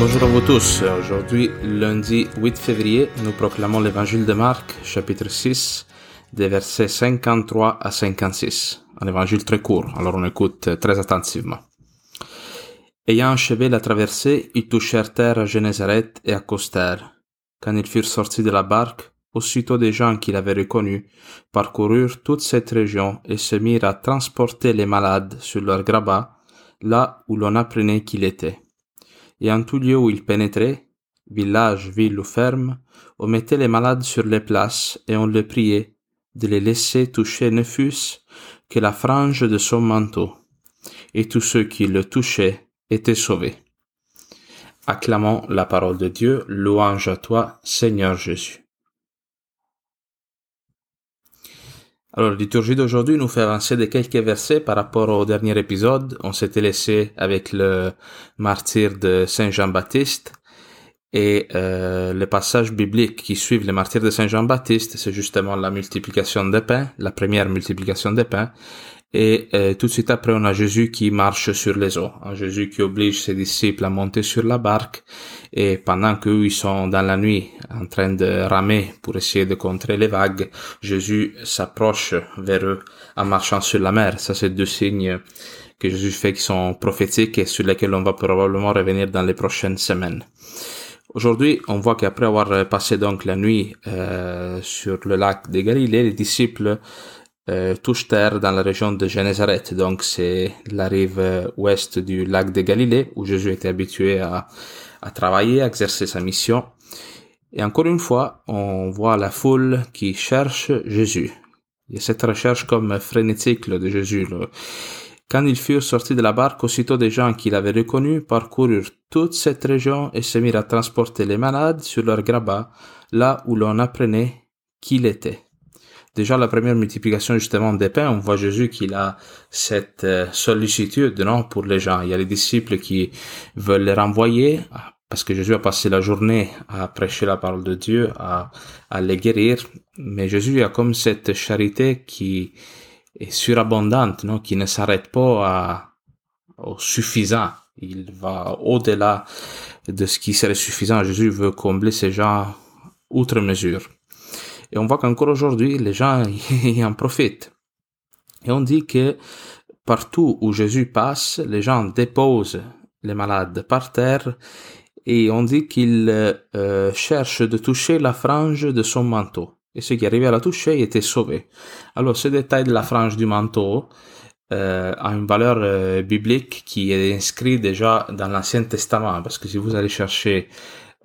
Bonjour à vous tous. Aujourd'hui, lundi 8 février, nous proclamons l'évangile de Marc, chapitre 6, des versets 53 à 56. Un évangile très court, alors on écoute très attentivement. Ayant achevé la traversée, ils touchèrent terre à Génézareth et accostèrent. Quand ils furent sortis de la barque, aussitôt des gens qu'il avait reconnus parcoururent toute cette région et se mirent à transporter les malades sur leur grabat, là où l'on apprenait qu'il était. Et en tout lieu où ils pénétraient, village, ville ou ferme, on mettait les malades sur les places et on les priait de les laisser toucher ne fût-ce que la frange de son manteau. Et tous ceux qui le touchaient étaient sauvés. Acclamons la parole de Dieu, louange à toi, Seigneur Jésus. Alors, la liturgie d'aujourd'hui nous fait avancer de quelques versets par rapport au dernier épisode. On s'était laissé avec le martyr de Saint Jean-Baptiste et euh, les passages bibliques qui suivent le martyr de Saint Jean-Baptiste, c'est justement la multiplication des pains, la première multiplication des pains, et euh, tout de suite après, on a Jésus qui marche sur les eaux. Jésus qui oblige ses disciples à monter sur la barque. Et pendant qu'eux, ils sont dans la nuit en train de ramer pour essayer de contrer les vagues, Jésus s'approche vers eux en marchant sur la mer. Ça, c'est deux signes que Jésus fait qui sont prophétiques et sur lesquels on va probablement revenir dans les prochaines semaines. Aujourd'hui, on voit qu'après avoir passé donc la nuit euh, sur le lac de Galilée, les disciples euh, touche terre dans la région de Génézareth. Donc c'est la rive ouest du lac de Galilée où Jésus était habitué à, à travailler, à exercer sa mission. Et encore une fois, on voit la foule qui cherche Jésus. Il y a cette recherche comme frénétique de Jésus. Quand ils furent sortis de la barque, aussitôt des gens qui l'avaient reconnu parcoururent toute cette région et se mirent à transporter les malades sur leur grabat, là où l'on apprenait qu'il était. Déjà, la première multiplication justement des pains, on voit Jésus qu'il a cette euh, sollicitude non, pour les gens. Il y a les disciples qui veulent les renvoyer parce que Jésus a passé la journée à prêcher la parole de Dieu, à, à les guérir. Mais Jésus a comme cette charité qui est surabondante, non, qui ne s'arrête pas à, au suffisant. Il va au-delà de ce qui serait suffisant. Jésus veut combler ces gens outre mesure. Et on voit qu'encore aujourd'hui, les gens y en profitent. Et on dit que partout où Jésus passe, les gens déposent les malades par terre et on dit qu'il euh, cherche de toucher la frange de son manteau. Et ceux qui arrivaient à la toucher étaient sauvés. Alors ce détail de la frange du manteau euh, a une valeur euh, biblique qui est inscrite déjà dans l'Ancien Testament. Parce que si vous allez chercher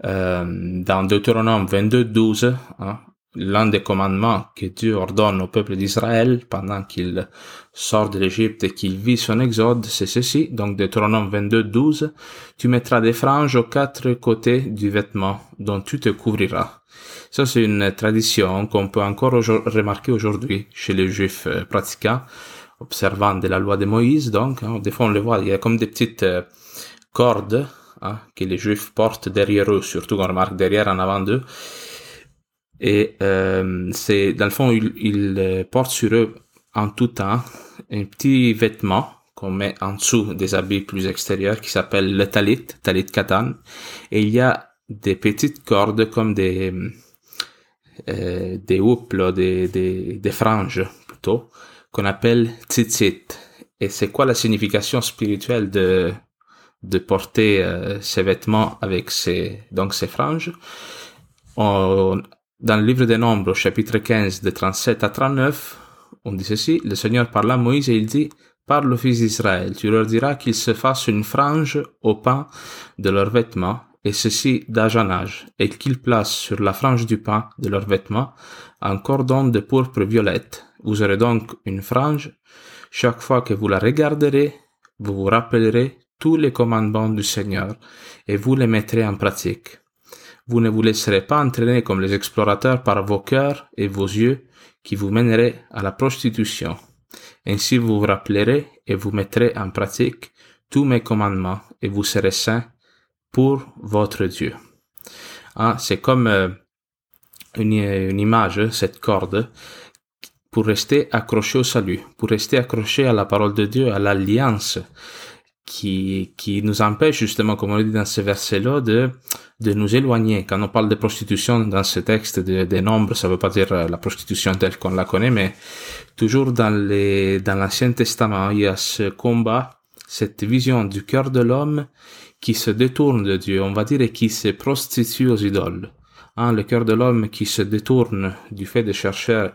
euh, dans Deutéronome 22, 12, hein, l'un des commandements que Dieu ordonne au peuple d'Israël pendant qu'il sort de l'Égypte et qu'il vit son exode, c'est ceci. Donc, Deutéronome 22, 12. Tu mettras des franges aux quatre côtés du vêtement dont tu te couvriras. Ça, c'est une tradition qu'on peut encore remarquer aujourd'hui chez les juifs euh, pratiquants, observant de la loi de Moïse. Donc, hein, des fois, on le voit, il y a comme des petites euh, cordes hein, que les juifs portent derrière eux, surtout on remarque derrière en avant d'eux et euh, c'est dans le fond, ils, euh, portent sur eux en tout temps un petit vêtement qu'on met en dessous des habits plus extérieurs qui s'appelle le talit, talit katan. Et il y a des petites cordes comme des euh, des houppes, des, des, des franges plutôt, qu'on appelle tzitzit. Et c'est quoi la signification spirituelle de de porter euh, ces vêtements avec ces donc ces franges? Dans le livre des Nombres, chapitre 15, de 37 à 39, on dit ceci, le Seigneur parla à Moïse et il dit, Parle aux fils d'Israël, tu leur diras qu'ils se fassent une frange au pain de leurs vêtements, et ceci d'âge en âge, et qu'ils placent sur la frange du pain de leurs vêtements un cordon de pourpre violette. Vous aurez donc une frange. Chaque fois que vous la regarderez, vous vous rappellerez tous les commandements du Seigneur, et vous les mettrez en pratique. Vous ne vous laisserez pas entraîner comme les explorateurs par vos cœurs et vos yeux qui vous mèneraient à la prostitution. Ainsi vous vous rappellerez et vous mettrez en pratique tous mes commandements et vous serez saints pour votre Dieu. Ah, c'est comme euh, une, une image, cette corde, pour rester accroché au salut, pour rester accroché à la parole de Dieu, à l'alliance qui, qui nous empêche justement, comme on le dit dans ce verset-là, de, de nous éloigner. Quand on parle de prostitution dans ce texte des de nombres, ça veut pas dire la prostitution telle qu'on la connaît, mais toujours dans les, dans l'Ancien Testament, il y a ce combat, cette vision du cœur de l'homme qui se détourne de Dieu, on va dire, et qui se prostitue aux idoles. Hein, le cœur de l'homme qui se détourne du fait de chercher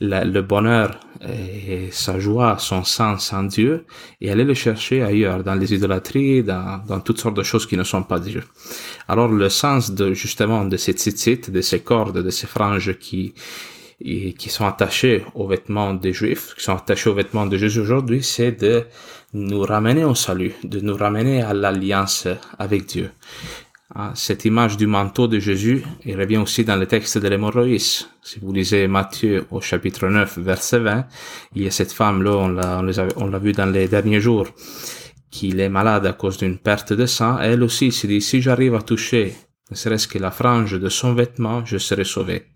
le bonheur et sa joie, son sens en Dieu, et aller le chercher ailleurs, dans les idolâtries, dans, dans toutes sortes de choses qui ne sont pas Dieu. Alors le sens de justement de ces tzitzit, de ces cordes, de ces franges qui qui sont attachés aux vêtements des Juifs, qui sont attachés aux vêtements de Jésus aujourd'hui, c'est de nous ramener au salut, de nous ramener à l'alliance avec Dieu. Ah, cette image du manteau de Jésus, il revient aussi dans le texte de l'hémorroïs. Si vous lisez Matthieu au chapitre 9, verset 20, il y a cette femme-là, on l'a, vu dans les derniers jours, qui est malade à cause d'une perte de sang. Elle aussi se dit, si j'arrive à toucher, ne serait-ce que la frange de son vêtement, je serai sauvé.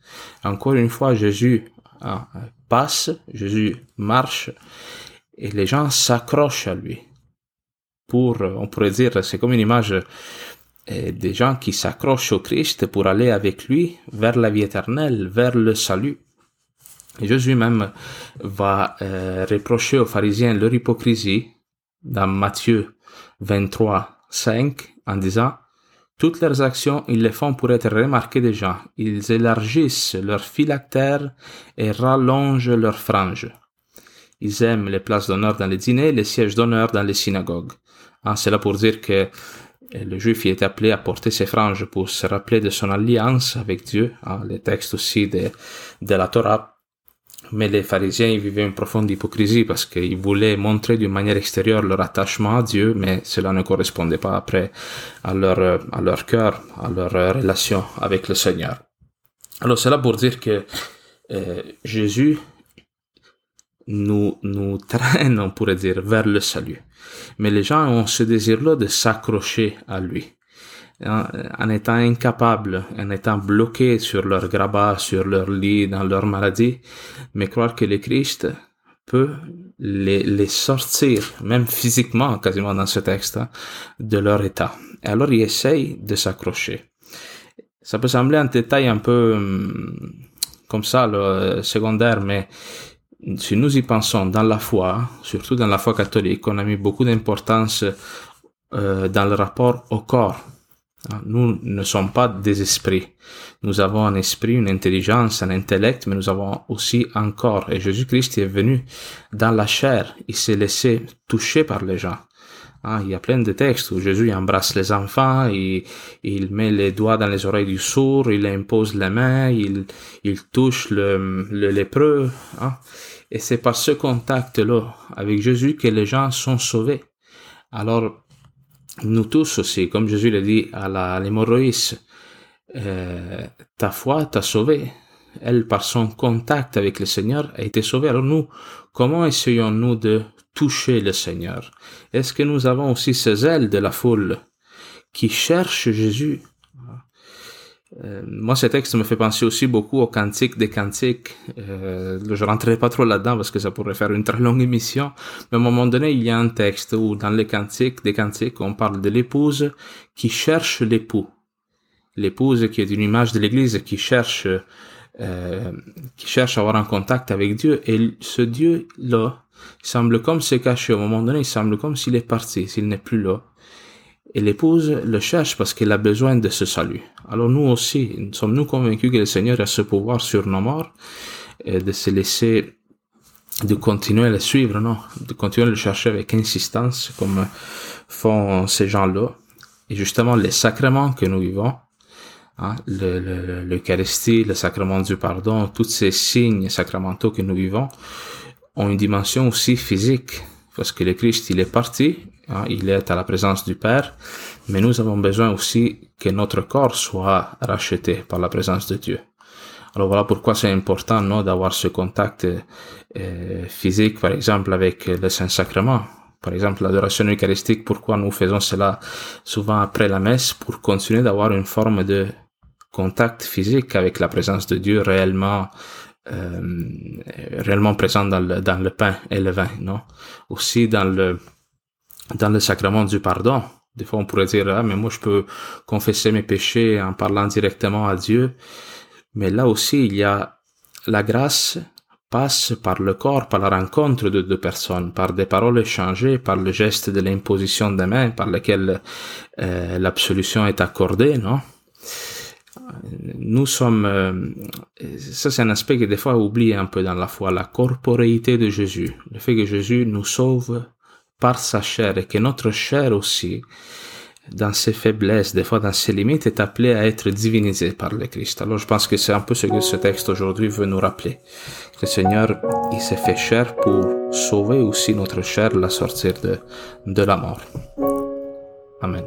Encore une fois, Jésus ah, passe, Jésus marche, et les gens s'accrochent à lui. Pour, on pourrait dire, c'est comme une image des gens qui s'accrochent au Christ pour aller avec lui vers la vie éternelle, vers le salut. Jésus même va euh, reprocher aux pharisiens leur hypocrisie dans Matthieu 23, 5 en disant toutes leurs actions, ils les font pour être remarqués des gens. Ils élargissent leurs phylactères et rallongent leurs franges. Ils aiment les places d'honneur dans les dîners, les sièges d'honneur dans les synagogues. Ah, c'est là pour dire que le juif est appelé à porter ses franges pour se rappeler de son alliance avec Dieu, hein, les textes aussi de, de la Torah. Mais les pharisiens vivaient une profonde hypocrisie parce qu'ils voulaient montrer d'une manière extérieure leur attachement à Dieu, mais cela ne correspondait pas après à leur, à leur cœur, à leur relation avec le Seigneur. Alors c'est là pour dire que euh, Jésus nous, nous traîne, on pourrait dire, vers le salut. Mais les gens ont ce désir-là de s'accrocher à lui. En étant incapables, en étant bloqués sur leur grabat, sur leur lit, dans leur maladie, mais croire que le Christ peut les, les sortir, même physiquement, quasiment dans ce texte, hein, de leur état. Et alors ils essayent de s'accrocher. Ça peut sembler un détail un peu hum, comme ça, le secondaire, mais si nous y pensons dans la foi, surtout dans la foi catholique, on a mis beaucoup d'importance euh, dans le rapport au corps. Ah, nous ne sommes pas des esprits. Nous avons un esprit, une intelligence, un intellect, mais nous avons aussi un corps. Et Jésus-Christ est venu dans la chair. Il s'est laissé toucher par les gens. Ah, il y a plein de textes où Jésus embrasse les enfants, il, met les doigts dans les oreilles du sourd, il impose les mains, il, touche le, le lépreux. Ah. Et c'est par ce contact-là avec Jésus que les gens sont sauvés. Alors, nous tous aussi, comme Jésus l'a dit à l'hémorroïs, euh, ta foi t'a sauvé. Elle, par son contact avec le Seigneur, a été sauvée. Alors nous, comment essayons-nous de toucher le Seigneur Est-ce que nous avons aussi ces ailes de la foule qui cherchent Jésus? Euh, moi, ce texte me fait penser aussi beaucoup au cantique des cantiques. Euh, je rentrerai pas trop là-dedans parce que ça pourrait faire une très longue émission. Mais à un moment donné, il y a un texte où dans les cantiques des cantiques, on parle de l'épouse qui cherche l'époux. L'épouse qui est une image de l'Église qui cherche, euh, qui cherche à avoir un contact avec Dieu. Et ce Dieu-là semble comme se cacher. Au moment donné, il semble comme s'il est parti, s'il n'est plus là. Et l'épouse le cherche parce qu'elle a besoin de ce salut. Alors nous aussi, sommes-nous convaincus que le Seigneur a ce pouvoir sur nos morts et de se laisser, de continuer à le suivre, non, de continuer à le chercher avec insistance comme font ces gens-là. Et justement, les sacrements que nous vivons, hein, l'Eucharistie, le, le sacrement du pardon, tous ces signes sacramentaux que nous vivons ont une dimension aussi physique parce que le Christ, il est parti, hein, il est à la présence du Père, mais nous avons besoin aussi que notre corps soit racheté par la présence de Dieu. Alors voilà pourquoi c'est important non, d'avoir ce contact euh, physique, par exemple, avec le Saint-Sacrement. Par exemple, l'adoration eucharistique, pourquoi nous faisons cela souvent après la messe, pour continuer d'avoir une forme de contact physique avec la présence de Dieu réellement réellement présent dans le, dans le pain et le vin, non? Aussi dans le dans le sacrement du pardon. Des fois, on pourrait dire, ah, mais moi, je peux confesser mes péchés en parlant directement à Dieu. Mais là aussi, il y a la grâce passe par le corps, par la rencontre de deux personnes, par des paroles échangées, par le geste de l'imposition des mains par lequel euh, l'absolution est accordée, non? Nous sommes, euh, ça c'est un aspect que des fois oublie un peu dans la foi, la corporéité de Jésus, le fait que Jésus nous sauve par sa chair et que notre chair aussi dans ses faiblesses, des fois dans ses limites, est appelé à être divinisé par le Christ. Alors je pense que c'est un peu ce que ce texte aujourd'hui veut nous rappeler. Le Seigneur, il s'est fait chair pour sauver aussi notre chair, la sortir de, de la mort. Amen.